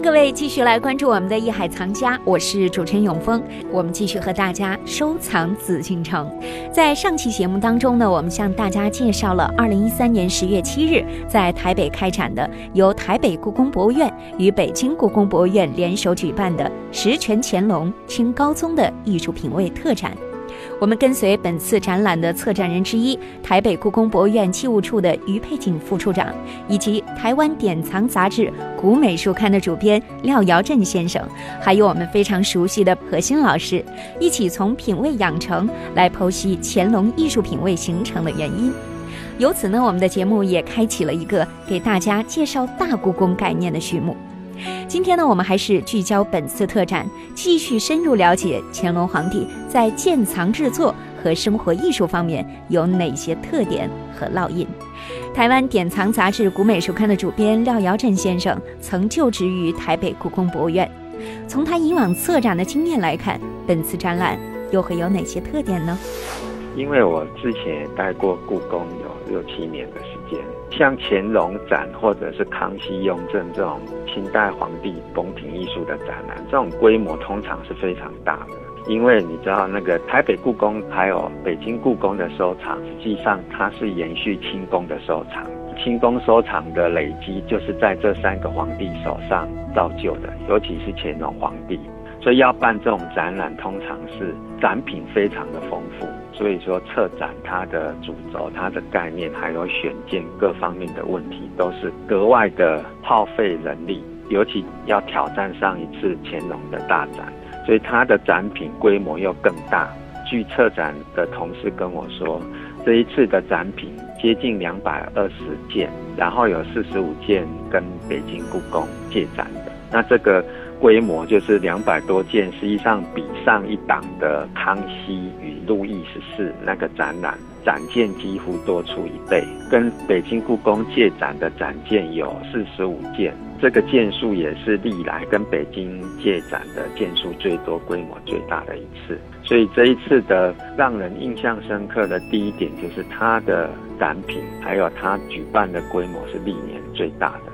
各位继续来关注我们的《艺海藏家》，我是主持人永峰。我们继续和大家收藏紫禁城。在上期节目当中呢，我们向大家介绍了2013年10月7日在台北开展的由台北故宫博物院与北京故宫博物院联手举办的“十全乾隆清高宗”的艺术品味特展。我们跟随本次展览的策展人之一，台北故宫博物院器物处的于佩锦副处长，以及台湾典藏杂志《古美术刊》的主编廖尧镇先生，还有我们非常熟悉的何欣老师，一起从品味养成来剖析乾隆艺术品味形成的原因。由此呢，我们的节目也开启了一个给大家介绍大故宫概念的序幕。今天呢，我们还是聚焦本次特展，继续深入了解乾隆皇帝在建藏制作和生活艺术方面有哪些特点和烙印。台湾典藏杂志《古美术刊》的主编廖尧镇先生曾就职于台北故宫博物院，从他以往策展的经验来看，本次展览又会有哪些特点呢？因为我之前待过故宫有六七年的时间，像乾隆展或者是康熙雍正这种清代皇帝宫廷艺术的展览，这种规模通常是非常大的。因为你知道，那个台北故宫还有北京故宫的收藏，实际上它是延续清宫的收藏，清宫收藏的累积就是在这三个皇帝手上造就的，尤其是乾隆皇帝。所以要办这种展览，通常是展品非常的丰富。所以说，策展它的主轴、它的概念，还有选件各方面的问题，都是格外的耗费人力，尤其要挑战上一次乾隆的大展，所以它的展品规模又更大。据策展的同事跟我说，这一次的展品接近两百二十件，然后有四十五件跟北京故宫借展的。那这个。规模就是两百多件，实际上比上一档的康熙与路易十四那个展览展件几乎多出一倍。跟北京故宫借展的展件有四十五件，这个件数也是历来跟北京借展的件数最多、规模最大的一次。所以这一次的让人印象深刻的第一点就是它的展品，还有它举办的规模是历年最大的。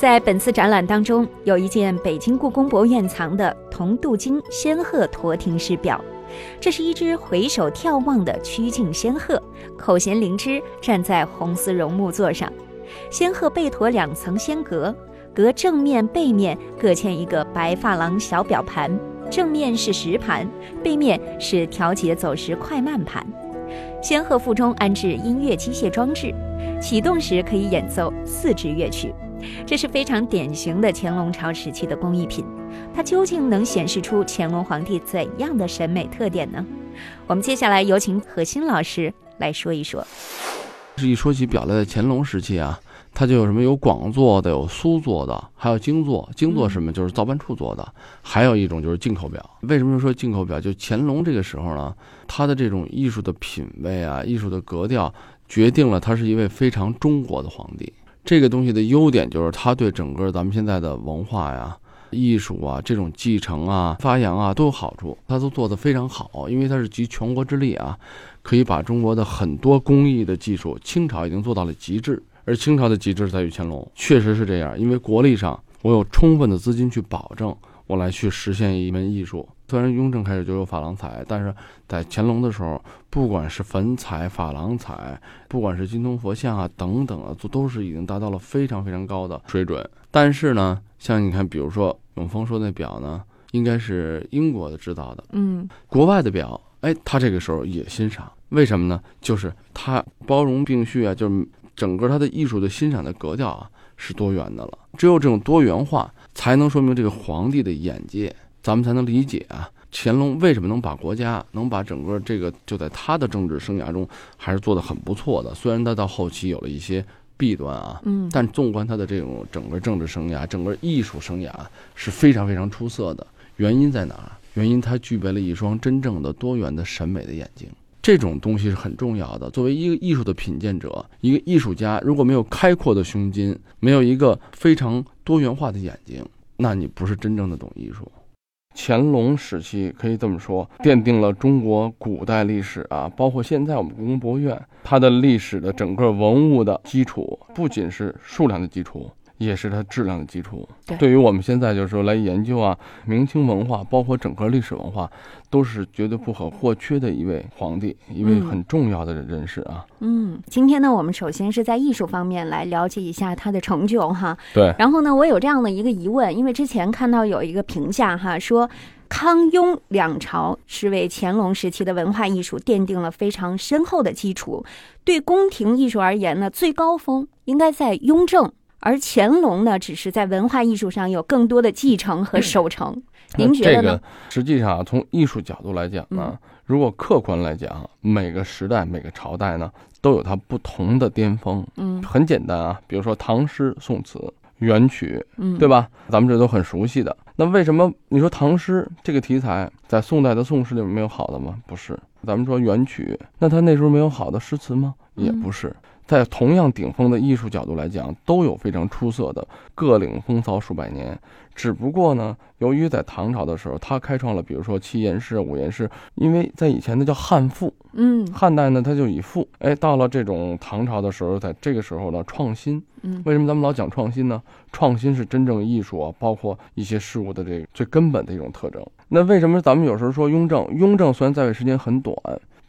在本次展览当中，有一件北京故宫博物院藏的铜镀金仙鹤驼亭式表，这是一只回首眺望的曲颈仙鹤，口衔灵芝，站在红丝绒木座上。仙鹤背驮两层仙阁，阁正面、背面各嵌一个白珐琅小表盘，正面是时盘，背面是调节走时快慢盘。仙鹤腹中安置音乐机械装置，启动时可以演奏四支乐曲。这是非常典型的乾隆朝时期的工艺品，它究竟能显示出乾隆皇帝怎样的审美特点呢？我们接下来有请何欣老师来说一说。这一说起表来的乾隆时期啊，它就有什么有广做的，有苏做的，还有精做。精做什么？就是造办处做的。还有一种就是进口表。为什么说进口表？就乾隆这个时候呢，他的这种艺术的品味啊，艺术的格调，决定了他是一位非常中国的皇帝。这个东西的优点就是，它对整个咱们现在的文化呀、艺术啊这种继承啊、发扬啊都有好处，它都做得非常好。因为它是集全国之力啊，可以把中国的很多工艺的技术，清朝已经做到了极致。而清朝的极致在于乾隆，确实是这样。因为国力上，我有充分的资金去保证，我来去实现一门艺术。虽然雍正开始就有珐琅彩，但是在乾隆的时候，不管是粉彩、珐琅彩，不管是金铜佛像啊等等啊，都都是已经达到了非常非常高的水准。但是呢，像你看，比如说永丰说那表呢，应该是英国的制造的，嗯，国外的表，哎，他这个时候也欣赏，为什么呢？就是他包容并蓄啊，就是整个他的艺术的欣赏的格调啊是多元的了。只有这种多元化，才能说明这个皇帝的眼界。咱们才能理解啊，乾隆为什么能把国家，能把整个这个就在他的政治生涯中还是做得很不错的。虽然他到后期有了一些弊端啊，嗯，但纵观他的这种整个政治生涯、整个艺术生涯是非常非常出色的。原因在哪儿？原因他具备了一双真正的多元的审美的眼睛。这种东西是很重要的。作为一个艺术的品鉴者，一个艺术家，如果没有开阔的胸襟，没有一个非常多元化的眼睛，那你不是真正的懂艺术。乾隆时期可以这么说，奠定了中国古代历史啊，包括现在我们故宫博物院它的历史的整个文物的基础，不仅是数量的基础。也是它质量的基础。对于我们现在就是说来研究啊，明清文化，包括整个历史文化，都是绝对不可或缺的一位皇帝，一位很重要的人士啊。嗯，今天呢，我们首先是在艺术方面来了解一下他的成就哈。对。然后呢，我有这样的一个疑问，因为之前看到有一个评价哈，说康雍两朝是为乾隆时期的文化艺术奠定了非常深厚的基础。对宫廷艺术而言呢，最高峰应该在雍正。而乾隆呢，只是在文化艺术上有更多的继承和守成。您觉得呢？这个实际上从艺术角度来讲呢，如果客观来讲，每个时代、每个朝代呢，都有它不同的巅峰。嗯，很简单啊，比如说唐诗、宋词、元曲，嗯，对吧？咱们这都很熟悉的。那为什么你说唐诗这个题材在宋代的宋诗里面没有好的吗？不是。咱们说元曲，那他那时候没有好的诗词吗？也不是。在同样顶峰的艺术角度来讲，都有非常出色的，各领风骚数百年。只不过呢，由于在唐朝的时候，他开创了，比如说七言诗、五言诗，因为在以前那叫汉赋，嗯，汉代呢他就以赋，哎，到了这种唐朝的时候，在这个时候呢创新，嗯，为什么咱们老讲创新呢？创新是真正艺术啊，包括一些事物的这个最根本的一种特征。那为什么咱们有时候说雍正？雍正虽然在位时间很短。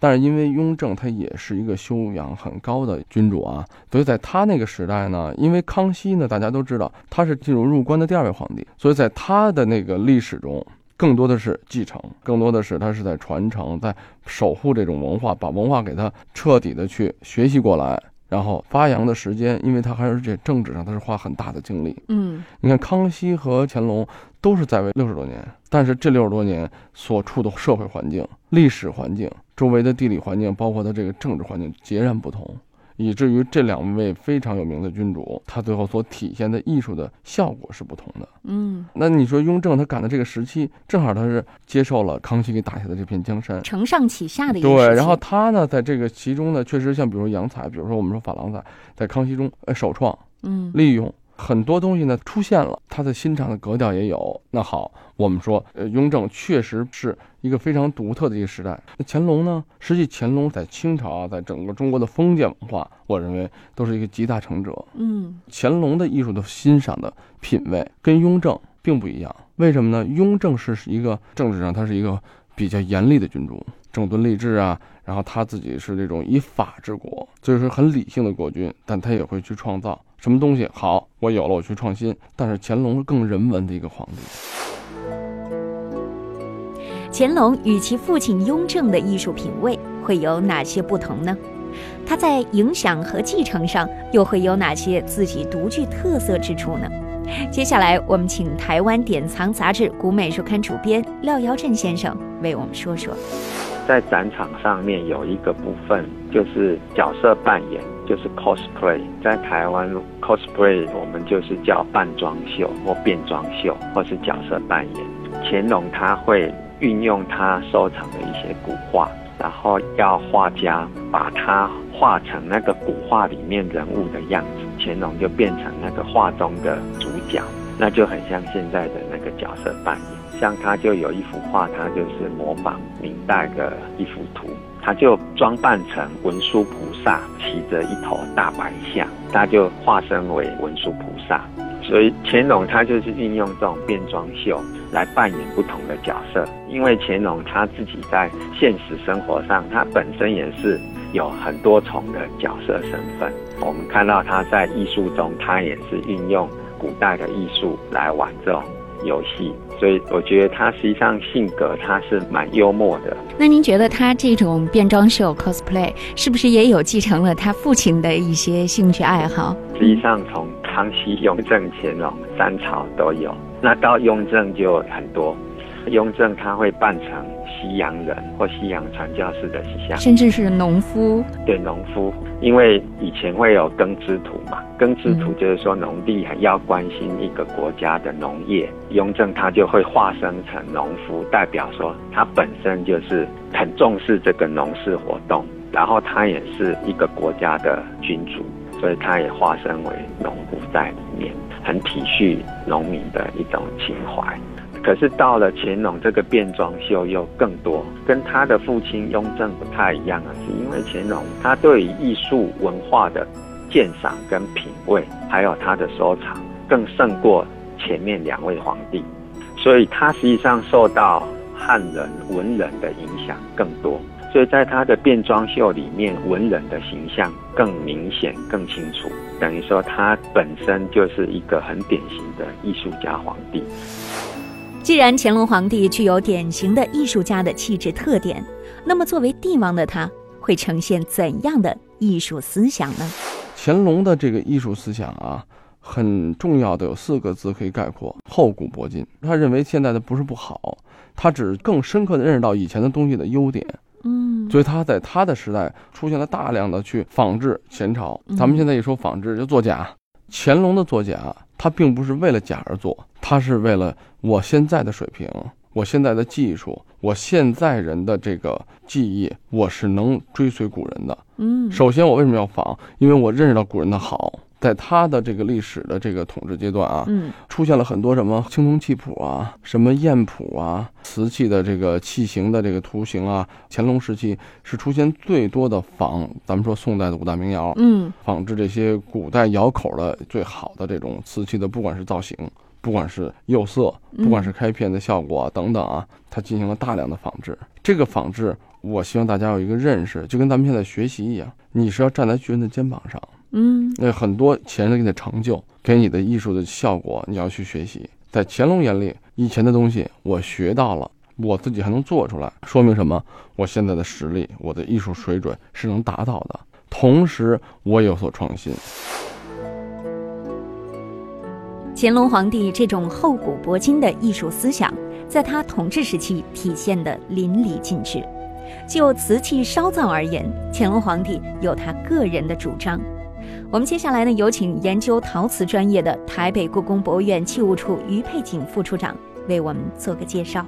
但是因为雍正他也是一个修养很高的君主啊，所以在他那个时代呢，因为康熙呢，大家都知道他是进入入关的第二位皇帝，所以在他的那个历史中，更多的是继承，更多的是他是在传承，在守护这种文化，把文化给他彻底的去学习过来，然后发扬的时间，因为他还是这政治上他是花很大的精力。嗯，你看康熙和乾隆都是在位六十多年，但是这六十多年所处的社会环境、历史环境。周围的地理环境，包括他这个政治环境截然不同，以至于这两位非常有名的君主，他最后所体现的艺术的效果是不同的。嗯，那你说雍正他赶的这个时期，正好他是接受了康熙给打下的这片江山，承上启下的一对。然后他呢，在这个其中呢，确实像比如洋彩，比如说我们说珐琅彩，在康熙中呃首创，嗯，利用。很多东西呢出现了，他的欣赏的格调也有。那好，我们说，呃，雍正确实是一个非常独特的一个时代。那乾隆呢？实际乾隆在清朝啊，在整个中国的封建文化，我认为都是一个集大成者。嗯，乾隆的艺术的欣赏的品味跟雍正并不一样。为什么呢？雍正是一个政治上他是一个比较严厉的君主，整顿吏治啊，然后他自己是这种以法治国，所以说很理性的国君，但他也会去创造。什么东西好，我有了，我去创新。但是乾隆是更人文的一个皇帝。乾隆与其父亲雍正的艺术品味会有哪些不同呢？他在影响和继承上又会有哪些自己独具特色之处呢？接下来，我们请台湾典藏杂志古美术刊主编廖尧镇先生为我们说说。在展场上面有一个部分就是角色扮演。就是 cosplay，在台湾 cosplay 我们就是叫扮装秀或变装秀，或是角色扮演。乾隆他会运用他收藏的一些古画，然后要画家把它画成那个古画里面人物的样子，乾隆就变成那个画中的主角，那就很像现在的那个角色扮演。像他就有一幅画，他就是模仿明代的一幅图。他就装扮成文殊菩萨，骑着一头大白象，他就化身为文殊菩萨。所以乾隆他就是运用这种变装秀来扮演不同的角色。因为乾隆他自己在现实生活上，他本身也是有很多重的角色身份。我们看到他在艺术中，他也是运用古代的艺术来玩这种游戏。所以我觉得他实际上性格他是蛮幽默的。那您觉得他这种变装秀 cosplay 是不是也有继承了他父亲的一些兴趣爱好？实际上从康熙、雍正、乾隆三朝都有，那到雍正就很多。雍正他会扮成西洋人或西洋传教士的形象，甚至是农夫。对农夫，因为以前会有耕织图嘛，耕织图就是说农地很要关心一个国家的农业，雍正他就会化身成农夫，代表说他本身就是很重视这个农事活动，然后他也是一个国家的君主，所以他也化身为农夫在里面，很体恤农民的一种情怀。可是到了乾隆，这个变装秀又更多，跟他的父亲雍正不太一样啊是，因为乾隆他对于艺术文化的鉴赏跟品味，还有他的收藏，更胜过前面两位皇帝，所以他实际上受到汉人文人的影响更多，所以在他的变装秀里面，文人的形象更明显、更清楚，等于说他本身就是一个很典型的艺术家皇帝。既然乾隆皇帝具有典型的艺术家的气质特点，那么作为帝王的他会呈现怎样的艺术思想呢？乾隆的这个艺术思想啊，很重要的有四个字可以概括：厚古薄今。他认为现在的不是不好，他只是更深刻的认识到以前的东西的优点。嗯，所以他在他的时代出现了大量的去仿制前朝。咱们现在一说仿制就作假，乾隆的作假，他并不是为了假而做，他是为了我现在的水平，我现在的技术，我现在人的这个技艺，我是能追随古人的。嗯，首先我为什么要仿？因为我认识到古人的好。在他的这个历史的这个统治阶段啊，嗯，出现了很多什么青铜器谱啊，什么砚谱啊，瓷器的这个器形的这个图形啊。乾隆时期是出现最多的仿，咱们说宋代的五大名窑，嗯，仿制这些古代窑口的最好的这种瓷器的，不管是造型，不管是釉色，不管是开片的效果啊等等啊，他进行了大量的仿制。这个仿制，我希望大家有一个认识，就跟咱们现在学习一样，你是要站在巨人的肩膀上。嗯，那很多前人给你的成就，给你的艺术的效果，你要去学习。在乾隆眼里，以前的东西我学到了，我自己还能做出来，说明什么？我现在的实力，我的艺术水准是能达到的。同时，我有所创新。乾隆皇帝这种厚古薄今的艺术思想，在他统治时期体现的淋漓尽致。就瓷器烧造而言，乾隆皇帝有他个人的主张。我们接下来呢，有请研究陶瓷专业的台北故宫博物院器物处于佩锦副处长为我们做个介绍。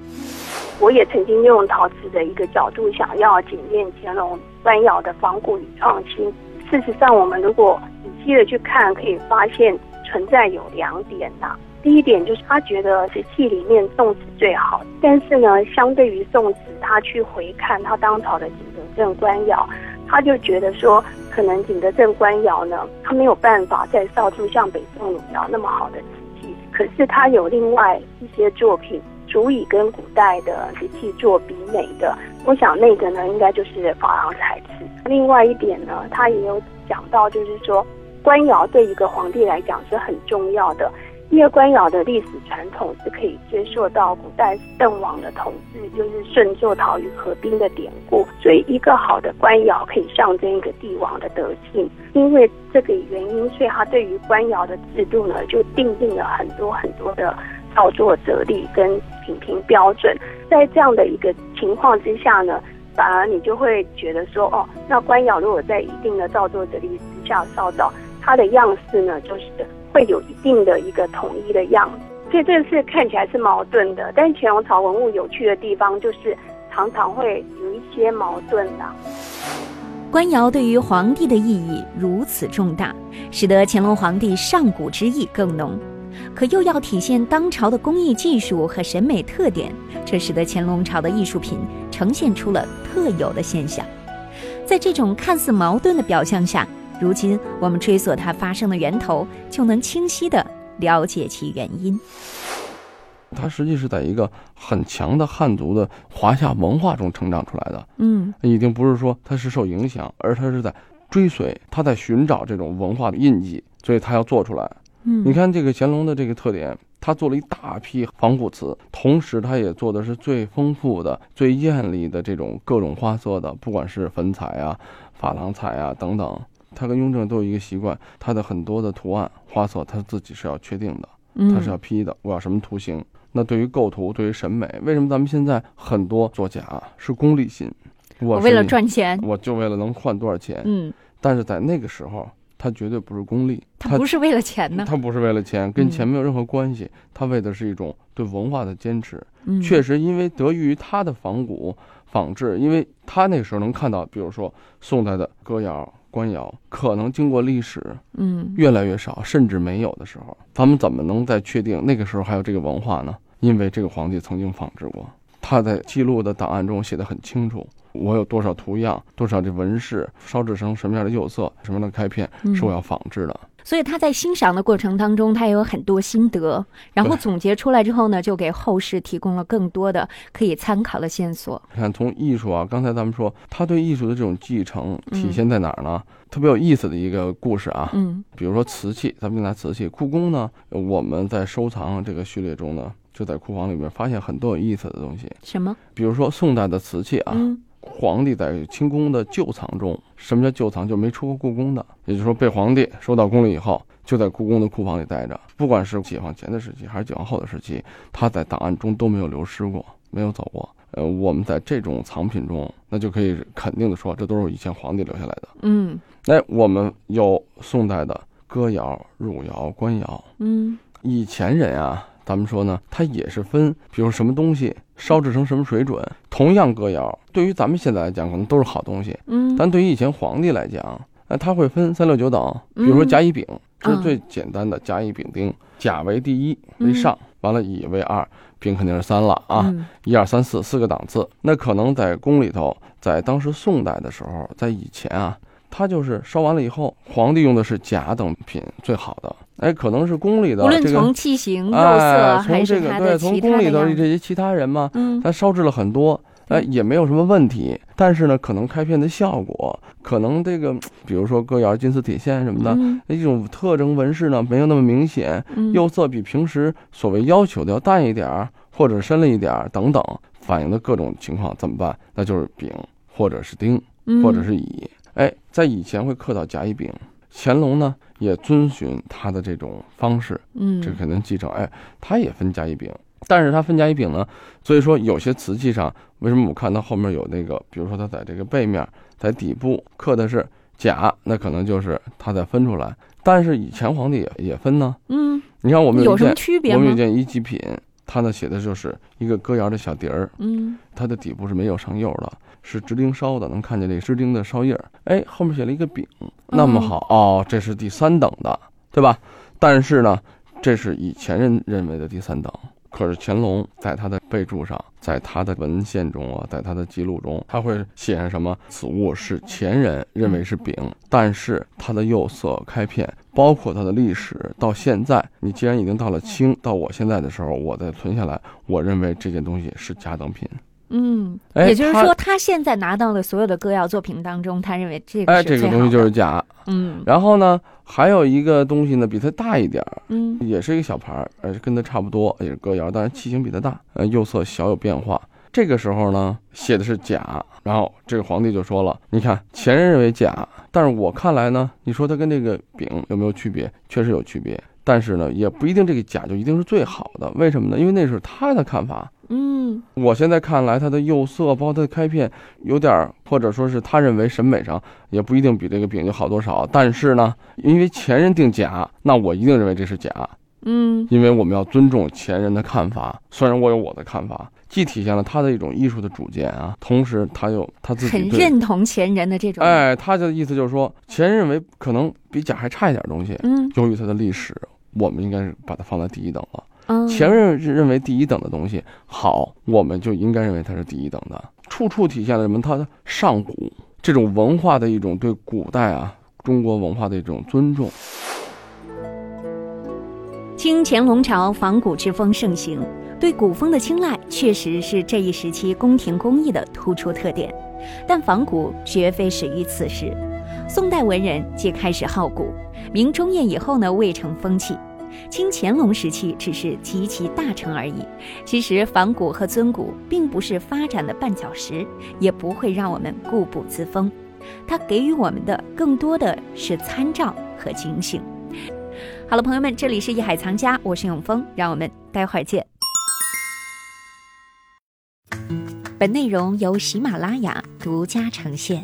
我也曾经用陶瓷的一个角度，想要检验乾隆官窑的仿古与创新。事实上，我们如果仔细的去看，可以发现存在有两点呐。第一点就是他觉得瓷器里面宋瓷最好，但是呢，相对于宋瓷，他去回看他当朝的景德镇官窑，他就觉得说。可能景德镇官窑呢，它没有办法再造出像北宋汝窑那么好的瓷器，可是它有另外一些作品足以跟古代的瓷器做比美的。我想那个呢，应该就是珐琅彩瓷。另外一点呢，他也有讲到，就是说官窑对一个皇帝来讲是很重要的。因为官窑的历史传统是可以追溯到古代邓王的统治，就是顺作陶与合兵的典故，所以一个好的官窑可以象征一个帝王的德性。因为这个原因，所以他对于官窑的制度呢，就定定了很多很多的造作则例跟品评标准。在这样的一个情况之下呢，反而你就会觉得说，哦，那官窑如果在一定的造作则例之下烧造，它的样式呢，就是。会有一定的一个统一的样子，所以这是看起来是矛盾的。但是乾隆朝文物有趣的地方，就是常常会有一些矛盾的。官窑对于皇帝的意义如此重大，使得乾隆皇帝上古之意更浓，可又要体现当朝的工艺技术和审美特点，这使得乾隆朝的艺术品呈现出了特有的现象。在这种看似矛盾的表象下。如今，我们追溯它发生的源头，就能清晰地了解其原因。它实际是在一个很强的汉族的华夏文化中成长出来的。嗯，已经不是说它是受影响，而它是在追随，它在寻找这种文化的印记，所以它要做出来。嗯，你看这个乾隆的这个特点，他做了一大批仿古瓷，同时他也做的是最丰富的、最艳丽的这种各种花色的，不管是粉彩啊、珐琅彩啊等等。他跟雍正都有一个习惯，他的很多的图案花色他自己是要确定的，他是要批的。我要什么图形，那对于构图，对于审美，为什么咱们现在很多作家啊是功利心？我为了赚钱，我就为了能换多少钱。嗯，但是在那个时候，他绝对不是功利，他不是为了钱呢，他不是为了钱，跟嗯钱没有任何关系，他为的是一种对文化的坚持。嗯，确实，因为得益于他的仿古仿制，因为他那个时候能看到，比如说宋代的歌谣、官窑，可能经过历史嗯越来越少，甚至没有的时候，咱们怎么能再确定那个时候还有这个文化呢？因为这个皇帝曾经仿制过，他在记录的档案中写的很清楚，我有多少图样，多少这纹饰，烧制成什么样的釉色，什么样的开片嗯是我要仿制的。所以他在欣赏的过程当中，他也有很多心得，然后总结出来之后呢，就给后世提供了更多的可以参考的线索。你看，从艺术啊，刚才咱们说他对艺术的这种继承嗯体现在哪儿呢？特别有意思的一个故事啊，嗯比如说瓷器，咱们就拿瓷器，故宫呢，我们在收藏这个序列中呢，就在库房里面发现很多有意思的东西，什么？比如说宋代的瓷器啊，嗯皇帝在清宫的旧藏中，什么叫旧藏？就没出过故宫的，也就是说被皇帝收到宫里以后，就在故宫的库房里待着。不管是解放前的时期还是解放后的时期，他在档案中都没有流失过，没有走过。呃，我们在这种藏品中，那就可以肯定的说，这都是以前皇帝留下来的。嗯哎，我们有宋代的歌谣、汝窑、官窑，嗯以前人啊，咱们说呢，它也是分，比如什么东西烧制成什么水准。同样歌谣，对于咱们现在来讲，可能都是好东西，嗯，但对于以前皇帝来讲，那他会分三六九等，比如说嗯甲乙丙，这啊是最简单的甲乙丙丁，甲为第一为嗯上，完了乙为二，丙肯定是三了啊，嗯一二三四四个档次。那可能在宫里头，在当时宋代的时候，在以前啊，他就是烧完了以后，皇帝用的是甲等品最好的，哎，可能是宫里的无论这个从器型、色，还从是它的这个对，从宫里头的，这些其他人嘛，嗯他烧制了很多，哎，也没有什么问题。但是呢，可能开片的效果，可能这个，比如说哥窑、金丝铁线什么的，嗯那这种特征纹饰呢，没有那么明显，嗯釉色比平时所谓要求的要淡一点儿，或者深了一点儿等等，反映的各种情况怎么办？那就是丙或者是丁或者是乙。哎，在以前会刻到甲乙丙，乾隆呢也遵循他的这种方式，嗯这肯定继承。哎，他也分甲乙丙，但是他分甲乙丙呢，所以说有些瓷器上，为什么我看到后面有那个，比如说他在这个背面，在底部刻的是甲，那可能就是他再分出来。但是以前皇帝也也分呢，嗯你看我们有什么区别吗？我们有一件一级品，它呢写的就是一个歌谣的小碟儿，嗯它的底部是没有上釉的，是支钉烧的，能看见这个支钉的烧印儿。哎，后面写了一个饼，那么好哦，这是第三等的，对吧？但是呢，这是以前人认为的第三等。可是乾隆在他的备注上，在他的文献中啊，在他的记录中，他会写上什么？此物是前人认为是饼，但是它的釉色、开片，包括它的历史，到现在，你既然已经到了清，到我现在的时候，我再存下来，我认为这件东西是甲等品。嗯，也就是说，他现在拿到的所有的歌谣作品当中，他认为这个哎，这个东西就是甲。嗯然后呢，还有一个东西呢，比它大一点儿，嗯也是一个小牌儿，呃，跟它差不多，也是歌谣，但是器型比它大，呃，釉色小有变化。这个时候呢，写的是甲，然后这个皇帝就说了，你看前人认为甲，但是我看来呢，你说它跟这个饼有没有区别？确实有区别，但是呢，也不一定这个甲就一定是最好的，为什么呢？因为那是他的看法。嗯我现在看来，它的釉色，包括它的开片，有点儿，或者说是他认为审美上也不一定比这个丙就好多少。但是呢，因为前人定甲，那我一定认为这是甲，嗯因为我们要尊重前人的看法。虽然我有我的看法，既体现了他的一种艺术的主见啊，同时他又他自己很认同前人的这种，哎，他的意思就是说，前人认为可能比甲还差一点东西，嗯由于它的历史，我们应该是把它放在第一等了。嗯，前人认为第一等的东西好，我们就应该认为它是第一等的，处处体现了什么？它的上古这种文化的一种对古代啊中国文化的一种尊重。清乾隆朝仿古之风盛行，对古风的青睐确实是这一时期宫廷工艺的突出特点。但仿古绝非始于此时，宋代文人皆开始好古，明中叶以后呢未成风气，清乾隆时期只是极其大成而已。其实仿古和尊古并不是发展的绊脚石，也不会让我们固步自封，它给予我们的更多的是参照和警醒。好了，朋友们，这里是《一海藏家》，我是永峰，让我们待会儿见。本内容由喜马拉雅独家呈现。